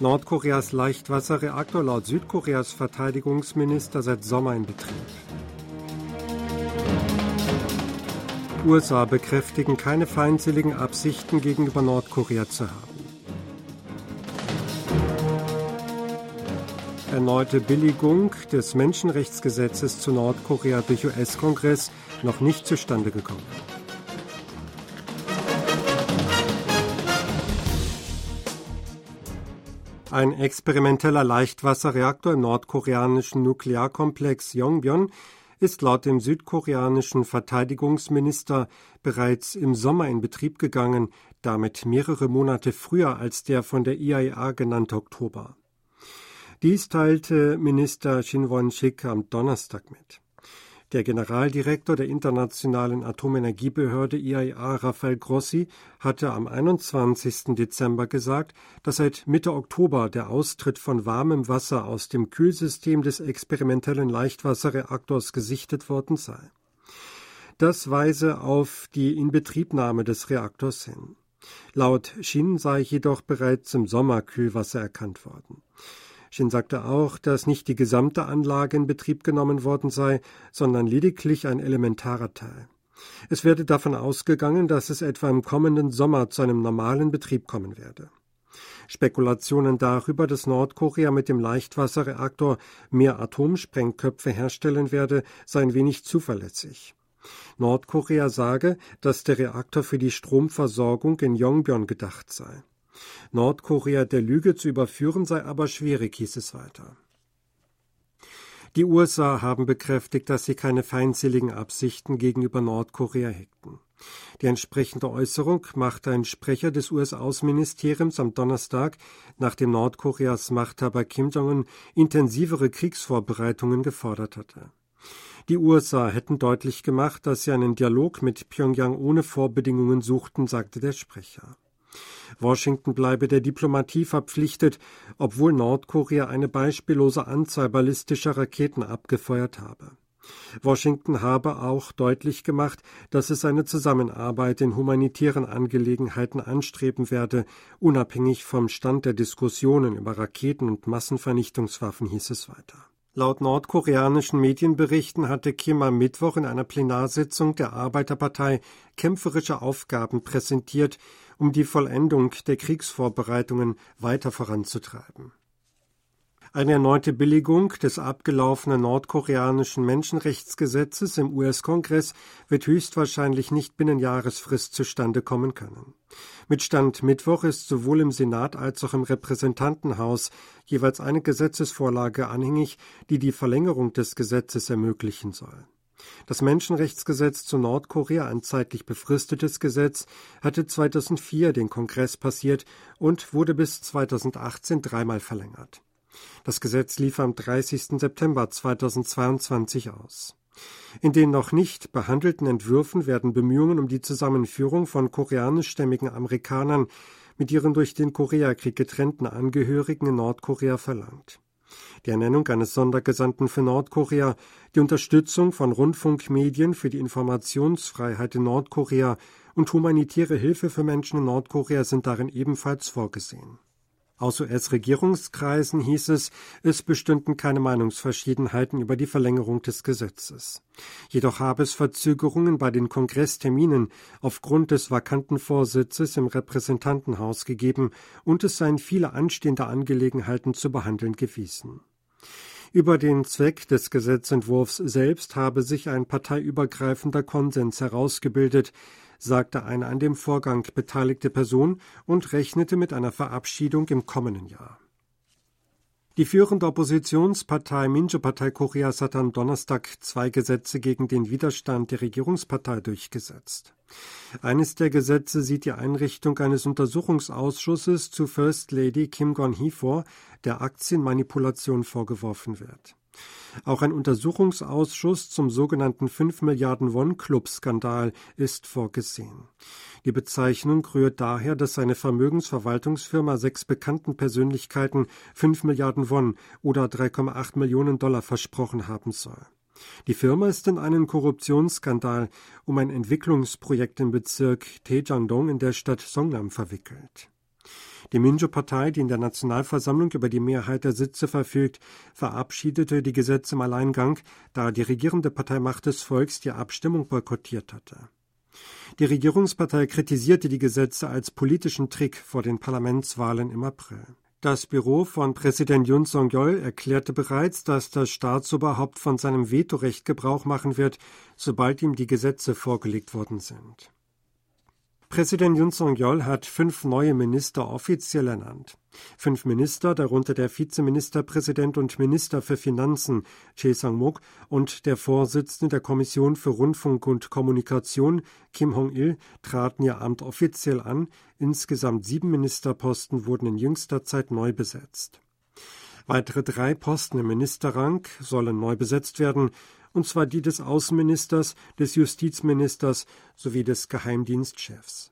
Nordkoreas Leichtwasserreaktor laut Südkoreas Verteidigungsminister seit Sommer in Betrieb. USA bekräftigen keine feindseligen Absichten gegenüber Nordkorea zu haben. Erneute Billigung des Menschenrechtsgesetzes zu Nordkorea durch US-Kongress noch nicht zustande gekommen. Ein experimenteller Leichtwasserreaktor im nordkoreanischen Nuklearkomplex Yongbyon ist laut dem südkoreanischen Verteidigungsminister bereits im Sommer in Betrieb gegangen, damit mehrere Monate früher als der von der IAEA genannte Oktober. Dies teilte Minister Shin Won-sik am Donnerstag mit. Der Generaldirektor der Internationalen Atomenergiebehörde IAEA, Rafael Grossi, hatte am 21. Dezember gesagt, dass seit Mitte Oktober der Austritt von warmem Wasser aus dem Kühlsystem des experimentellen Leichtwasserreaktors gesichtet worden sei. Das weise auf die Inbetriebnahme des Reaktors hin. Laut Shin sei jedoch bereits im Sommer Kühlwasser erkannt worden. Shin sagte auch, dass nicht die gesamte Anlage in Betrieb genommen worden sei, sondern lediglich ein elementarer Teil. Es werde davon ausgegangen, dass es etwa im kommenden Sommer zu einem normalen Betrieb kommen werde. Spekulationen darüber, dass Nordkorea mit dem Leichtwasserreaktor mehr Atomsprengköpfe herstellen werde, seien wenig zuverlässig. Nordkorea sage, dass der Reaktor für die Stromversorgung in Yongbyon gedacht sei. Nordkorea der Lüge zu überführen sei aber schwierig, hieß es weiter. Die USA haben bekräftigt, dass sie keine feindseligen Absichten gegenüber Nordkorea hegten. Die entsprechende Äußerung machte ein Sprecher des US-Außenministeriums am Donnerstag, nachdem Nordkoreas Machthaber Kim Jong-un intensivere Kriegsvorbereitungen gefordert hatte. Die USA hätten deutlich gemacht, dass sie einen Dialog mit Pyongyang ohne Vorbedingungen suchten, sagte der Sprecher. Washington bleibe der Diplomatie verpflichtet, obwohl Nordkorea eine beispiellose Anzahl ballistischer Raketen abgefeuert habe. Washington habe auch deutlich gemacht, dass es eine Zusammenarbeit in humanitären Angelegenheiten anstreben werde, unabhängig vom Stand der Diskussionen über Raketen und Massenvernichtungswaffen, hieß es weiter. Laut nordkoreanischen Medienberichten hatte Kim am Mittwoch in einer Plenarsitzung der Arbeiterpartei kämpferische Aufgaben präsentiert, um die Vollendung der Kriegsvorbereitungen weiter voranzutreiben. Eine erneute Billigung des abgelaufenen nordkoreanischen Menschenrechtsgesetzes im US-Kongress wird höchstwahrscheinlich nicht binnen Jahresfrist zustande kommen können. Mit Stand Mittwoch ist sowohl im Senat als auch im Repräsentantenhaus jeweils eine Gesetzesvorlage anhängig, die die Verlängerung des Gesetzes ermöglichen soll. Das Menschenrechtsgesetz zu Nordkorea, ein zeitlich befristetes Gesetz, hatte 2004 den Kongress passiert und wurde bis 2018 dreimal verlängert. Das Gesetz lief am 30. September 2022 aus. In den noch nicht behandelten Entwürfen werden Bemühungen um die Zusammenführung von koreanischstämmigen Amerikanern mit ihren durch den Koreakrieg getrennten Angehörigen in Nordkorea verlangt die Ernennung eines Sondergesandten für Nordkorea, die Unterstützung von Rundfunkmedien für die Informationsfreiheit in Nordkorea und humanitäre Hilfe für Menschen in Nordkorea sind darin ebenfalls vorgesehen. Aus US-Regierungskreisen hieß es, es bestünden keine Meinungsverschiedenheiten über die Verlängerung des Gesetzes. Jedoch habe es Verzögerungen bei den Kongressterminen aufgrund des vakanten Vorsitzes im Repräsentantenhaus gegeben und es seien viele anstehende Angelegenheiten zu behandeln gewesen. Über den Zweck des Gesetzentwurfs selbst habe sich ein parteiübergreifender Konsens herausgebildet, sagte eine an dem Vorgang beteiligte Person und rechnete mit einer Verabschiedung im kommenden Jahr. Die führende Oppositionspartei Minjo-Partei Koreas hat am Donnerstag zwei Gesetze gegen den Widerstand der Regierungspartei durchgesetzt. Eines der Gesetze sieht die Einrichtung eines Untersuchungsausschusses zu First Lady Kim Gon-hee vor, der Aktienmanipulation vorgeworfen wird. Auch ein Untersuchungsausschuss zum sogenannten 5 Milliarden Won-Club-Skandal ist vorgesehen. Die Bezeichnung rührt daher, dass seine Vermögensverwaltungsfirma sechs bekannten Persönlichkeiten 5 Milliarden Won oder 3,8 Millionen Dollar versprochen haben soll. Die Firma ist in einen Korruptionsskandal um ein Entwicklungsprojekt im Bezirk Taejangdong in der Stadt Songnam verwickelt. Die Minjo-Partei, die in der Nationalversammlung über die Mehrheit der Sitze verfügt, verabschiedete die Gesetze im Alleingang, da die regierende Partei Macht des Volks die Abstimmung boykottiert hatte. Die Regierungspartei kritisierte die Gesetze als politischen Trick vor den Parlamentswahlen im April. Das Büro von Präsident Yoon Song-yeol erklärte bereits, dass das Staatsoberhaupt von seinem Vetorecht Gebrauch machen wird, sobald ihm die Gesetze vorgelegt worden sind. Präsident Yoon Song-yeol hat fünf neue Minister offiziell ernannt. Fünf Minister, darunter der Vizeministerpräsident und Minister für Finanzen Choi Sang-mok und der Vorsitzende der Kommission für Rundfunk und Kommunikation Kim Hong-il, traten ihr Amt offiziell an. Insgesamt sieben Ministerposten wurden in jüngster Zeit neu besetzt. Weitere drei Posten im Ministerrang sollen neu besetzt werden, und zwar die des Außenministers, des Justizministers sowie des Geheimdienstchefs.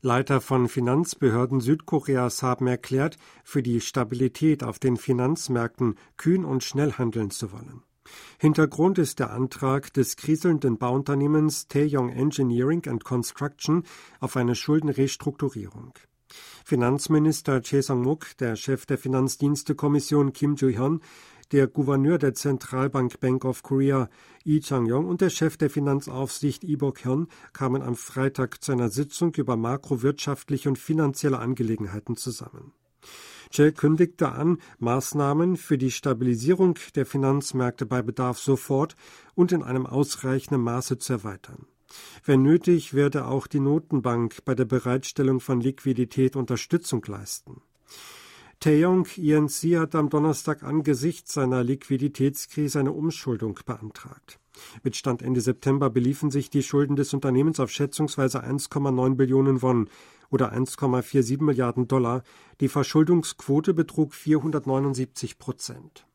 Leiter von Finanzbehörden Südkoreas haben erklärt, für die Stabilität auf den Finanzmärkten kühn und schnell handeln zu wollen. Hintergrund ist der Antrag des kriselnden Bauunternehmens Taeyong Engineering and Construction auf eine Schuldenrestrukturierung. Finanzminister Choi Sang-muk, der Chef der Finanzdienstekommission Kim Joo-hyun, der Gouverneur der Zentralbank Bank of Korea Lee Chang-yong und der Chef der Finanzaufsicht Lee Bok-hyun kamen am Freitag zu einer Sitzung über makrowirtschaftliche und finanzielle Angelegenheiten zusammen. Che kündigte an, Maßnahmen für die Stabilisierung der Finanzmärkte bei Bedarf sofort und in einem ausreichenden Maße zu erweitern. Wenn nötig, werde auch die Notenbank bei der Bereitstellung von Liquidität Unterstützung leisten. Taeyong ENC hat am Donnerstag angesichts seiner Liquiditätskrise eine Umschuldung beantragt. Mit Stand Ende September beliefen sich die Schulden des Unternehmens auf schätzungsweise 1,9 Billionen Won oder 1,47 Milliarden Dollar. Die Verschuldungsquote betrug 479 Prozent.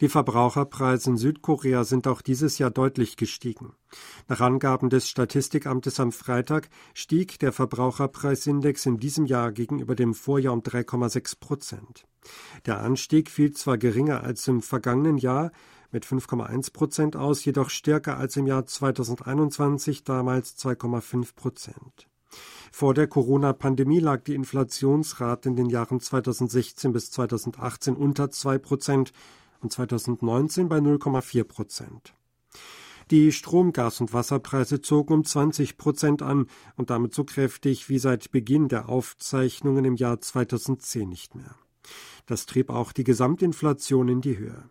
Die Verbraucherpreise in Südkorea sind auch dieses Jahr deutlich gestiegen. Nach Angaben des Statistikamtes am Freitag stieg der Verbraucherpreisindex in diesem Jahr gegenüber dem Vorjahr um 3,6 Prozent. Der Anstieg fiel zwar geringer als im vergangenen Jahr mit 5,1 Prozent aus, jedoch stärker als im Jahr 2021, damals 2,5 Prozent. Vor der Corona-Pandemie lag die Inflationsrate in den Jahren 2016 bis 2018 unter 2 Prozent und 2019 bei 0,4 Prozent. Die Strom-, Gas- und Wasserpreise zogen um 20 Prozent an und damit so kräftig wie seit Beginn der Aufzeichnungen im Jahr 2010 nicht mehr. Das trieb auch die Gesamtinflation in die Höhe.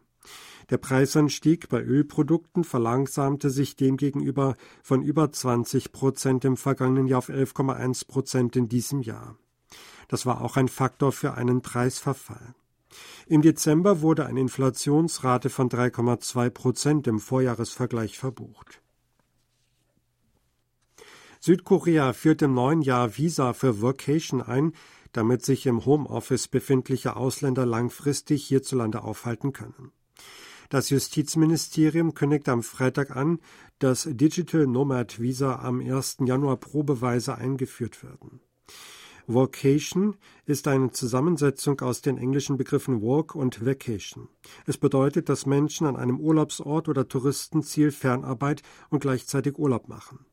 Der Preisanstieg bei Ölprodukten verlangsamte sich demgegenüber von über 20 Prozent im vergangenen Jahr auf 11,1 Prozent in diesem Jahr. Das war auch ein Faktor für einen Preisverfall. Im Dezember wurde eine Inflationsrate von 3,2 Prozent im Vorjahresvergleich verbucht. Südkorea führt im neuen Jahr Visa für Vocation ein, damit sich im Homeoffice befindliche Ausländer langfristig hierzulande aufhalten können. Das Justizministerium kündigt am Freitag an, dass Digital Nomad Visa am 1. Januar probeweise eingeführt werden. Vocation ist eine Zusammensetzung aus den englischen Begriffen Walk und Vacation. Es bedeutet, dass Menschen an einem Urlaubsort oder Touristenziel Fernarbeit und gleichzeitig Urlaub machen.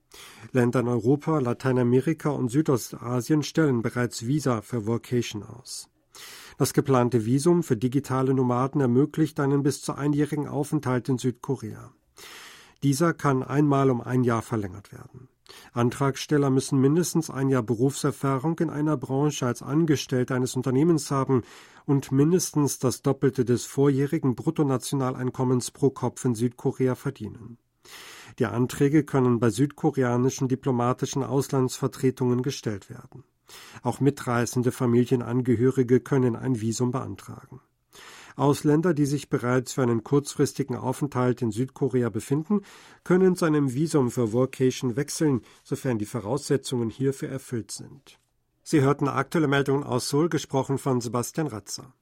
Länder in Europa, Lateinamerika und Südostasien stellen bereits Visa für Vocation aus. Das geplante Visum für digitale Nomaden ermöglicht einen bis zu einjährigen Aufenthalt in Südkorea. Dieser kann einmal um ein Jahr verlängert werden. Antragsteller müssen mindestens ein Jahr Berufserfahrung in einer Branche als Angestellter eines Unternehmens haben und mindestens das Doppelte des vorjährigen Bruttonationaleinkommens pro Kopf in Südkorea verdienen. Die Anträge können bei südkoreanischen diplomatischen Auslandsvertretungen gestellt werden. Auch mitreisende Familienangehörige können ein Visum beantragen. Ausländer, die sich bereits für einen kurzfristigen Aufenthalt in Südkorea befinden, können zu einem Visum für Workation wechseln, sofern die Voraussetzungen hierfür erfüllt sind. Sie hörten aktuelle Meldungen aus Seoul, gesprochen von Sebastian Ratzer.